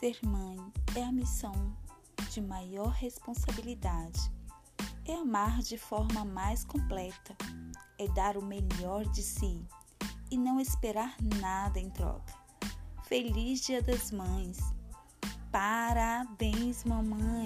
Ser mãe é a missão de maior responsabilidade. É amar de forma mais completa, é dar o melhor de si e não esperar nada em troca. Feliz Dia das Mães! Parabéns, mamãe.